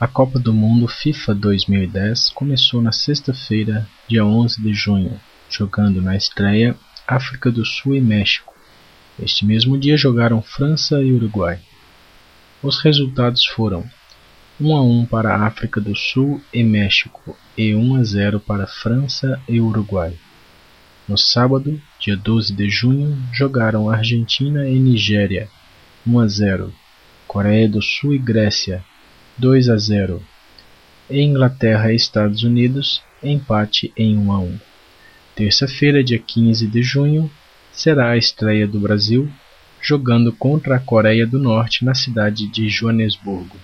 A Copa do Mundo FIFA 2010 começou na sexta-feira, dia 11 de junho, jogando na estreia África do Sul e México. Este mesmo dia jogaram França e Uruguai. Os resultados foram 1 a 1 para a África do Sul e México e 1 a 0 para França e Uruguai. No sábado, dia 12 de junho, jogaram Argentina e Nigéria 1 a 0, Coreia do Sul e Grécia 2 a 0. E Inglaterra e Estados Unidos, empate em 1 a 1. Terça-feira, dia 15 de junho, será a estreia do Brasil, jogando contra a Coreia do Norte na cidade de Joanesburgo.